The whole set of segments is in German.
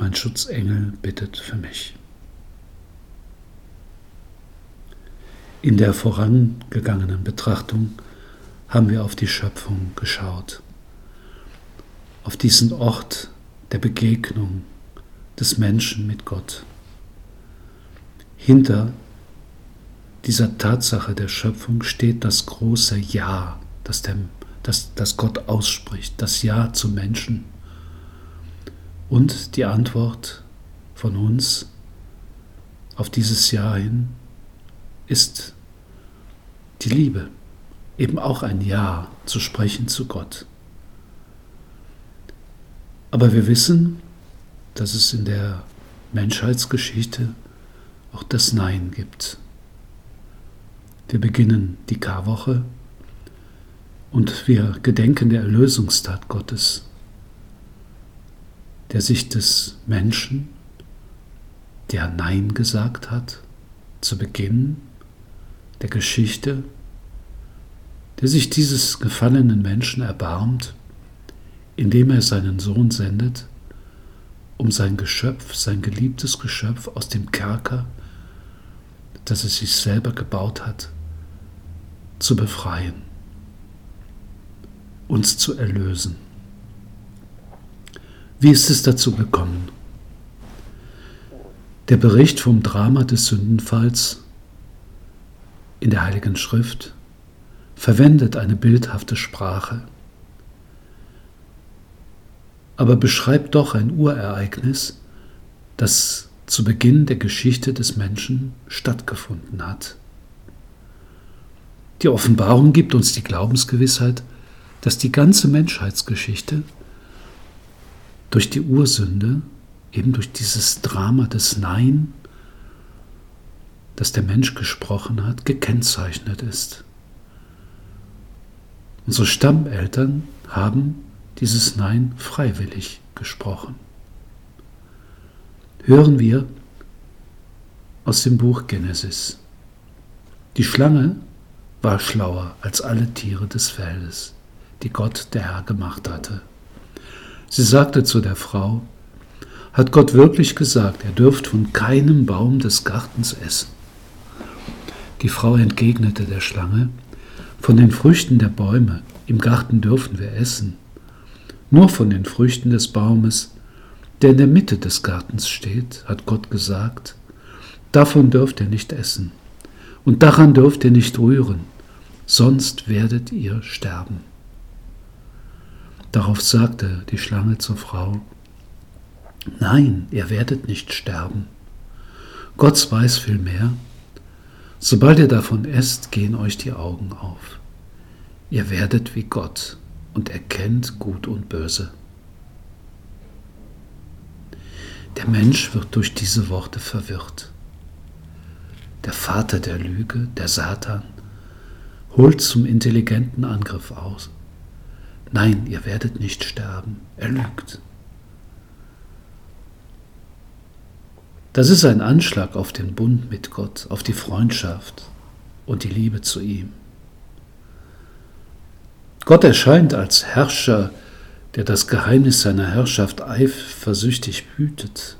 mein Schutzengel bittet für mich. In der vorangegangenen Betrachtung haben wir auf die Schöpfung geschaut, auf diesen Ort der Begegnung des Menschen mit Gott. Hinter dieser Tatsache der Schöpfung steht das große Ja, das, der, das, das Gott ausspricht, das Ja zum Menschen und die Antwort von uns auf dieses Jahr hin ist die Liebe, eben auch ein Ja zu sprechen zu Gott. Aber wir wissen, dass es in der Menschheitsgeschichte auch das Nein gibt. Wir beginnen die Karwoche und wir gedenken der Erlösungstat Gottes der sich des Menschen, der Nein gesagt hat, zu Beginn der Geschichte, der sich dieses gefallenen Menschen erbarmt, indem er seinen Sohn sendet, um sein Geschöpf, sein geliebtes Geschöpf aus dem Kerker, das es sich selber gebaut hat, zu befreien, uns zu erlösen. Wie ist es dazu gekommen? Der Bericht vom Drama des Sündenfalls in der Heiligen Schrift verwendet eine bildhafte Sprache, aber beschreibt doch ein Urereignis, das zu Beginn der Geschichte des Menschen stattgefunden hat. Die Offenbarung gibt uns die Glaubensgewissheit, dass die ganze Menschheitsgeschichte durch die Ursünde, eben durch dieses Drama des Nein, das der Mensch gesprochen hat, gekennzeichnet ist. Unsere Stammeltern haben dieses Nein freiwillig gesprochen. Hören wir aus dem Buch Genesis. Die Schlange war schlauer als alle Tiere des Feldes, die Gott der Herr gemacht hatte. Sie sagte zu der Frau, hat Gott wirklich gesagt, er dürft von keinem Baum des Gartens essen? Die Frau entgegnete der Schlange, von den Früchten der Bäume im Garten dürfen wir essen, nur von den Früchten des Baumes, der in der Mitte des Gartens steht, hat Gott gesagt, davon dürft ihr nicht essen, und daran dürft ihr nicht rühren, sonst werdet ihr sterben. Darauf sagte die Schlange zur Frau, Nein, ihr werdet nicht sterben. Gott weiß vielmehr, sobald ihr davon esst, gehen euch die Augen auf. Ihr werdet wie Gott und erkennt Gut und Böse. Der Mensch wird durch diese Worte verwirrt. Der Vater der Lüge, der Satan, holt zum intelligenten Angriff aus Nein, ihr werdet nicht sterben. Er lügt. Das ist ein Anschlag auf den Bund mit Gott, auf die Freundschaft und die Liebe zu ihm. Gott erscheint als Herrscher, der das Geheimnis seiner Herrschaft eifersüchtig hütet.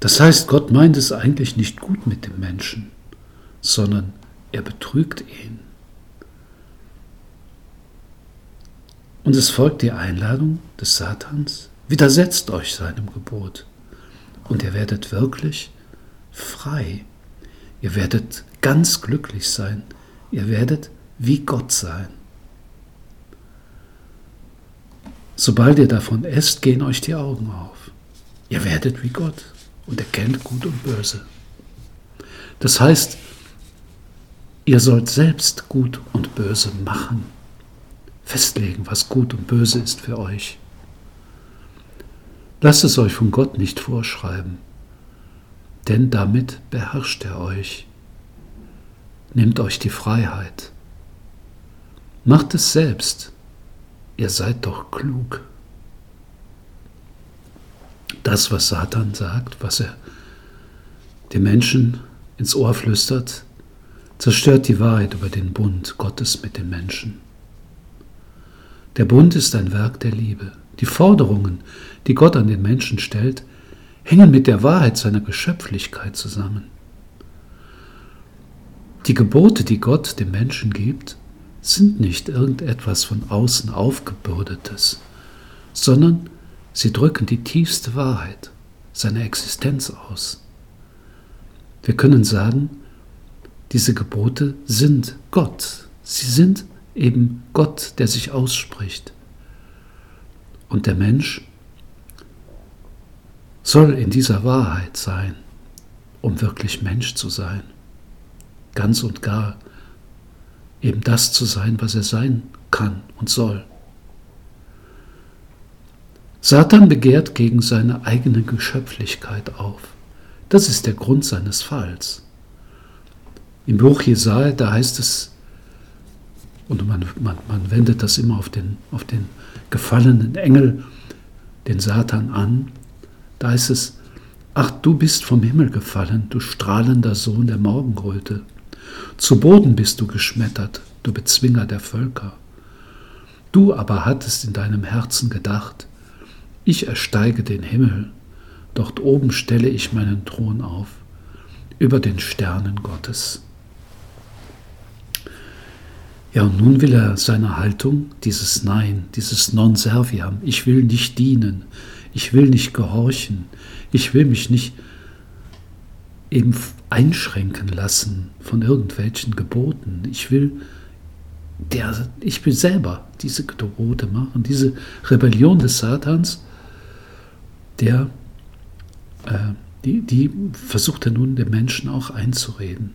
Das heißt, Gott meint es eigentlich nicht gut mit dem Menschen, sondern er betrügt ihn. Und es folgt die Einladung des Satans, widersetzt euch seinem Gebot und ihr werdet wirklich frei. Ihr werdet ganz glücklich sein. Ihr werdet wie Gott sein. Sobald ihr davon esst, gehen euch die Augen auf. Ihr werdet wie Gott und erkennt Gut und Böse. Das heißt, ihr sollt selbst Gut und Böse machen festlegen, was gut und böse ist für euch. Lasst es euch von Gott nicht vorschreiben, denn damit beherrscht er euch. Nehmt euch die Freiheit. Macht es selbst. Ihr seid doch klug. Das, was Satan sagt, was er den Menschen ins Ohr flüstert, zerstört die Wahrheit über den Bund Gottes mit den Menschen. Der Bund ist ein Werk der Liebe. Die Forderungen, die Gott an den Menschen stellt, hängen mit der Wahrheit seiner Geschöpflichkeit zusammen. Die Gebote, die Gott dem Menschen gibt, sind nicht irgendetwas von außen aufgebürdetes, sondern sie drücken die tiefste Wahrheit seiner Existenz aus. Wir können sagen, diese Gebote sind Gott. Sie sind eben Gott, der sich ausspricht. Und der Mensch soll in dieser Wahrheit sein, um wirklich Mensch zu sein. Ganz und gar eben das zu sein, was er sein kann und soll. Satan begehrt gegen seine eigene Geschöpflichkeit auf. Das ist der Grund seines Falls. Im Buch Jesaja, da heißt es, und man, man, man wendet das immer auf den, auf den gefallenen Engel, den Satan an, da heißt es, ach du bist vom Himmel gefallen, du strahlender Sohn der Morgenröte. Zu Boden bist du geschmettert, du Bezwinger der Völker. Du aber hattest in deinem Herzen gedacht, ich ersteige den Himmel, dort oben stelle ich meinen Thron auf, über den Sternen Gottes. Ja, und nun will er seine Haltung, dieses Nein, dieses Non serviam, ich will nicht dienen, ich will nicht gehorchen, ich will mich nicht eben einschränken lassen von irgendwelchen Geboten. Ich will, der, ich will selber diese Gebote machen, diese Rebellion des Satans, der, äh, die, die versucht er nun den Menschen auch einzureden.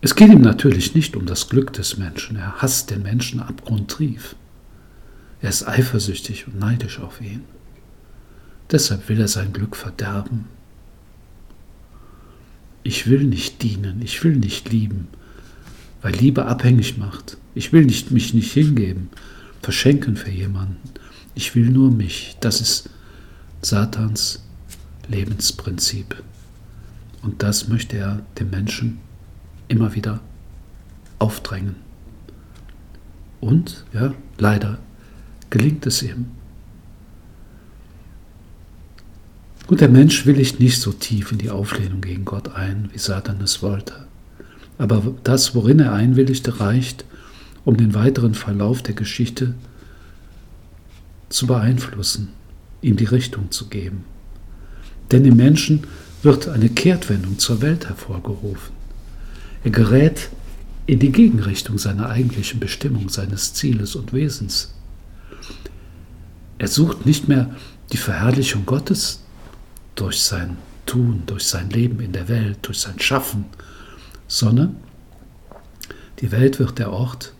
Es geht ihm natürlich nicht um das Glück des Menschen. Er hasst den Menschen abgrundtief. Er ist eifersüchtig und neidisch auf ihn. Deshalb will er sein Glück verderben. Ich will nicht dienen, ich will nicht lieben, weil Liebe abhängig macht. Ich will nicht, mich nicht hingeben, verschenken für jemanden. Ich will nur mich. Das ist Satans Lebensprinzip. Und das möchte er dem Menschen immer wieder aufdrängen. Und, ja, leider gelingt es ihm. Und der Mensch willigt nicht so tief in die Auflehnung gegen Gott ein, wie Satan es wollte. Aber das, worin er einwilligte, reicht, um den weiteren Verlauf der Geschichte zu beeinflussen, ihm die Richtung zu geben. Denn im Menschen wird eine Kehrtwendung zur Welt hervorgerufen. Er gerät in die Gegenrichtung seiner eigentlichen Bestimmung, seines Zieles und Wesens. Er sucht nicht mehr die Verherrlichung Gottes durch sein Tun, durch sein Leben in der Welt, durch sein Schaffen, sondern die Welt wird der Ort,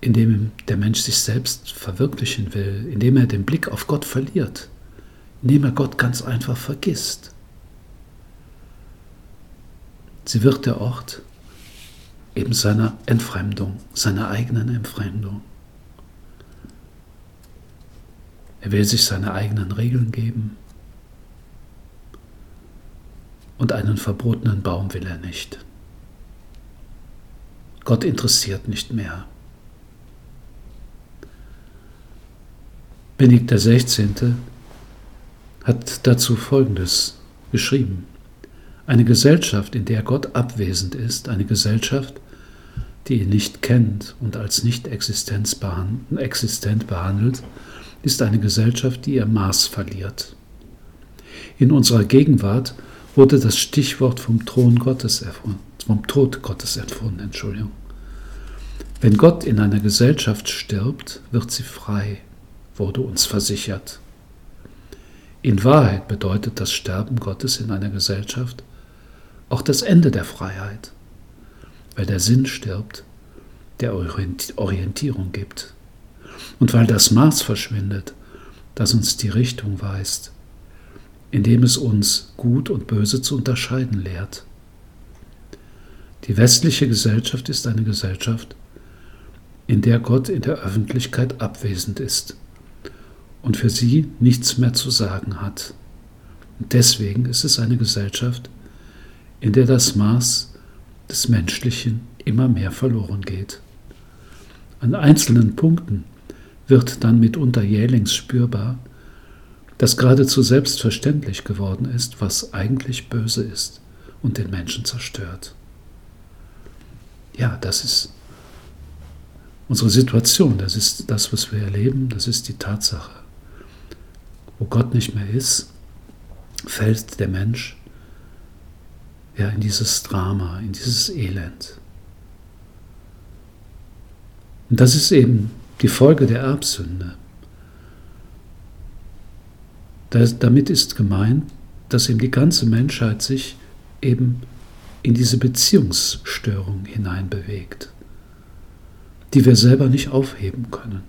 in dem der Mensch sich selbst verwirklichen will, in dem er den Blick auf Gott verliert, in dem er Gott ganz einfach vergisst. Sie wird der Ort eben seiner Entfremdung, seiner eigenen Entfremdung. Er will sich seine eigenen Regeln geben und einen verbotenen Baum will er nicht. Gott interessiert nicht mehr. Benedikt XVI. hat dazu Folgendes geschrieben. Eine Gesellschaft, in der Gott abwesend ist, eine Gesellschaft, die ihn nicht kennt und als nicht existent behandelt, ist eine Gesellschaft, die ihr Maß verliert. In unserer Gegenwart wurde das Stichwort vom Thron Gottes erfunden, vom Tod Gottes erfunden, Entschuldigung. Wenn Gott in einer Gesellschaft stirbt, wird sie frei, wurde uns versichert. In Wahrheit bedeutet das Sterben Gottes in einer Gesellschaft, auch das Ende der Freiheit, weil der Sinn stirbt, der Orientierung gibt. Und weil das Maß verschwindet, das uns die Richtung weist, indem es uns Gut und Böse zu unterscheiden lehrt. Die westliche Gesellschaft ist eine Gesellschaft, in der Gott in der Öffentlichkeit abwesend ist und für sie nichts mehr zu sagen hat. Und deswegen ist es eine Gesellschaft, in der das Maß des Menschlichen immer mehr verloren geht. An einzelnen Punkten wird dann mitunter jählings spürbar, dass geradezu selbstverständlich geworden ist, was eigentlich böse ist und den Menschen zerstört. Ja, das ist unsere Situation, das ist das, was wir erleben, das ist die Tatsache. Wo Gott nicht mehr ist, fällt der Mensch ja in dieses Drama, in dieses Elend. Und das ist eben die Folge der Erbsünde. Das, damit ist gemeint, dass eben die ganze Menschheit sich eben in diese Beziehungsstörung hineinbewegt, die wir selber nicht aufheben können.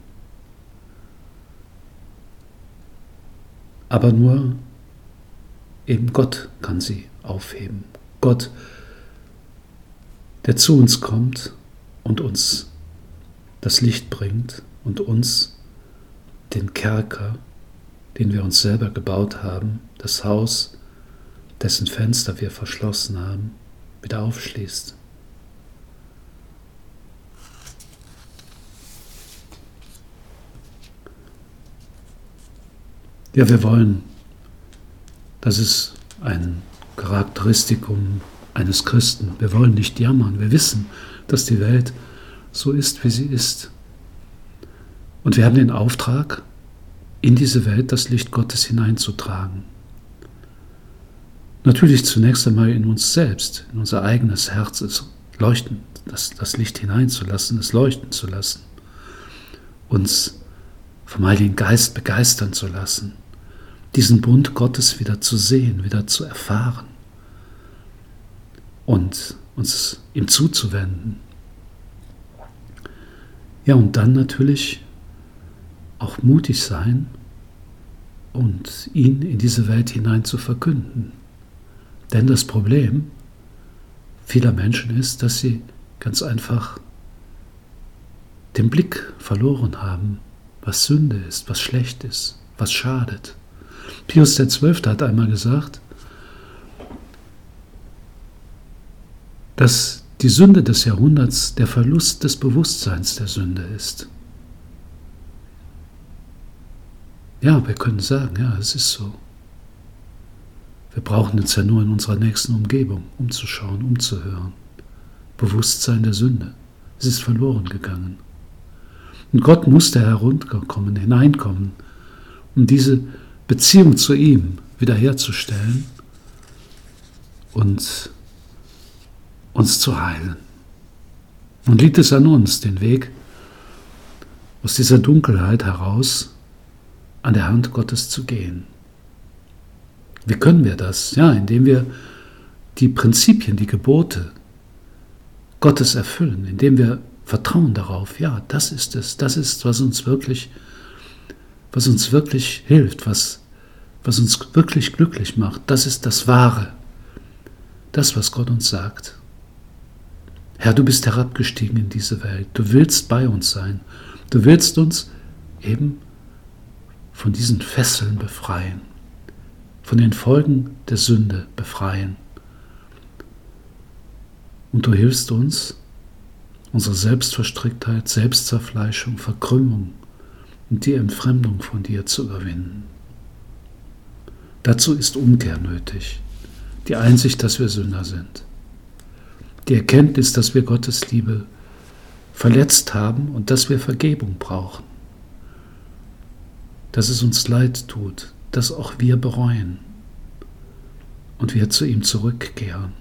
Aber nur eben Gott kann sie aufheben. Gott, der zu uns kommt und uns das Licht bringt und uns den Kerker, den wir uns selber gebaut haben, das Haus, dessen Fenster wir verschlossen haben, wieder aufschließt. Ja, wir wollen, das ist ein Charakteristikum eines Christen. Wir wollen nicht jammern. Wir wissen, dass die Welt so ist, wie sie ist. Und wir haben den Auftrag, in diese Welt das Licht Gottes hineinzutragen. Natürlich zunächst einmal in uns selbst, in unser eigenes Herz es leuchten, das, das Licht hineinzulassen, es leuchten zu lassen, uns vom Heiligen Geist begeistern zu lassen, diesen Bund Gottes wieder zu sehen, wieder zu erfahren und uns ihm zuzuwenden. Ja, und dann natürlich auch mutig sein und ihn in diese Welt hinein zu verkünden. Denn das Problem vieler Menschen ist, dass sie ganz einfach den Blick verloren haben, was Sünde ist, was schlecht ist, was schadet. Pius XII. hat einmal gesagt, dass die Sünde des Jahrhunderts der Verlust des Bewusstseins der Sünde ist. Ja, wir können sagen, ja, es ist so. Wir brauchen uns ja nur in unserer nächsten Umgebung umzuschauen, umzuhören. Bewusstsein der Sünde. Es ist verloren gegangen. Und Gott musste herunterkommen, hineinkommen, um diese Beziehung zu ihm wiederherzustellen und uns zu heilen. Nun liegt es an uns, den Weg aus dieser Dunkelheit heraus an der Hand Gottes zu gehen. Wie können wir das? Ja, indem wir die Prinzipien, die Gebote Gottes erfüllen, indem wir vertrauen darauf, ja, das ist es, das ist, was uns wirklich, was uns wirklich hilft, was, was uns wirklich glücklich macht, das ist das Wahre, das, was Gott uns sagt. Herr, du bist herabgestiegen in diese Welt, du willst bei uns sein, du willst uns eben von diesen Fesseln befreien von den Folgen der Sünde befreien. Und du hilfst uns, unsere Selbstverstricktheit, Selbstzerfleischung, Verkrümmung und die Entfremdung von dir zu überwinden. Dazu ist Umkehr nötig, die Einsicht, dass wir Sünder sind, die Erkenntnis, dass wir Gottes Liebe verletzt haben und dass wir Vergebung brauchen, dass es uns leid tut, dass auch wir bereuen und wir zu ihm zurückkehren.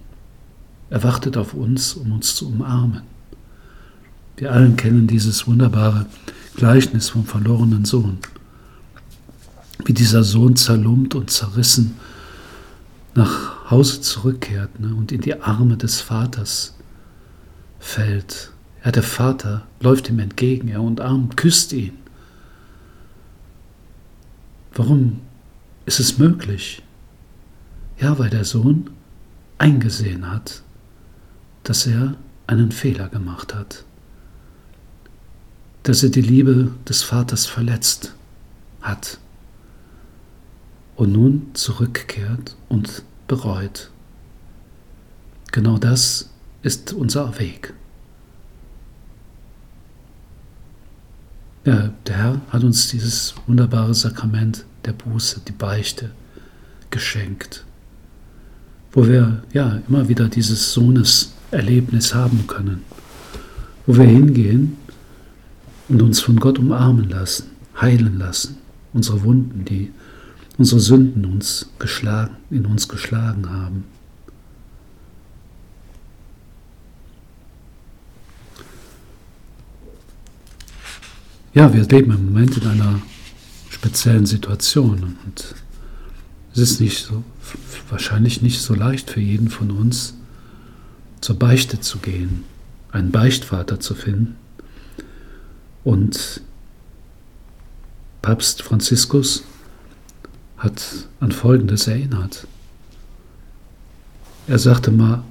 Er wartet auf uns, um uns zu umarmen. Wir allen kennen dieses wunderbare Gleichnis vom verlorenen Sohn. Wie dieser Sohn zerlumpt und zerrissen nach Hause zurückkehrt ne, und in die Arme des Vaters fällt. Ja, der Vater läuft ihm entgegen, er umarmt, küsst ihn Warum ist es möglich? Ja, weil der Sohn eingesehen hat, dass er einen Fehler gemacht hat, dass er die Liebe des Vaters verletzt hat und nun zurückkehrt und bereut. Genau das ist unser Weg. Ja, der Herr hat uns dieses wunderbare Sakrament der Buße, die Beichte, geschenkt, wo wir ja immer wieder dieses Sohneserlebnis haben können, wo wir hingehen und uns von Gott umarmen lassen, heilen lassen, unsere Wunden, die unsere Sünden uns geschlagen, in uns geschlagen haben. Ja, wir leben im Moment in einer speziellen Situation und es ist nicht so, wahrscheinlich nicht so leicht für jeden von uns, zur Beichte zu gehen, einen Beichtvater zu finden. Und Papst Franziskus hat an Folgendes erinnert. Er sagte mal,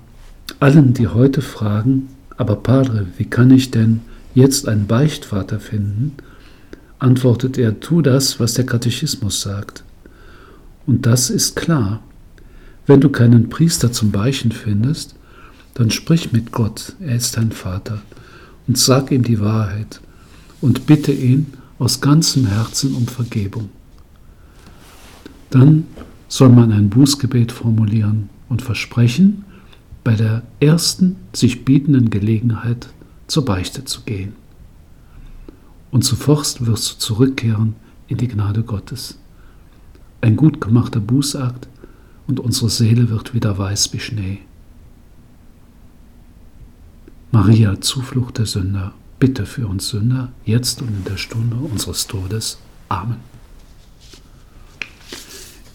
allen, die heute fragen, aber Padre, wie kann ich denn jetzt einen Beichtvater finden, antwortet er, tu das, was der Katechismus sagt. Und das ist klar. Wenn du keinen Priester zum Beichen findest, dann sprich mit Gott, er ist dein Vater, und sag ihm die Wahrheit und bitte ihn aus ganzem Herzen um Vergebung. Dann soll man ein Bußgebet formulieren und versprechen, bei der ersten sich bietenden Gelegenheit zur Beichte zu gehen. Und sofort wirst du zurückkehren in die Gnade Gottes. Ein gut gemachter Bußakt und unsere Seele wird wieder weiß wie Schnee. Maria, Zuflucht der Sünder, bitte für uns Sünder, jetzt und in der Stunde unseres Todes. Amen.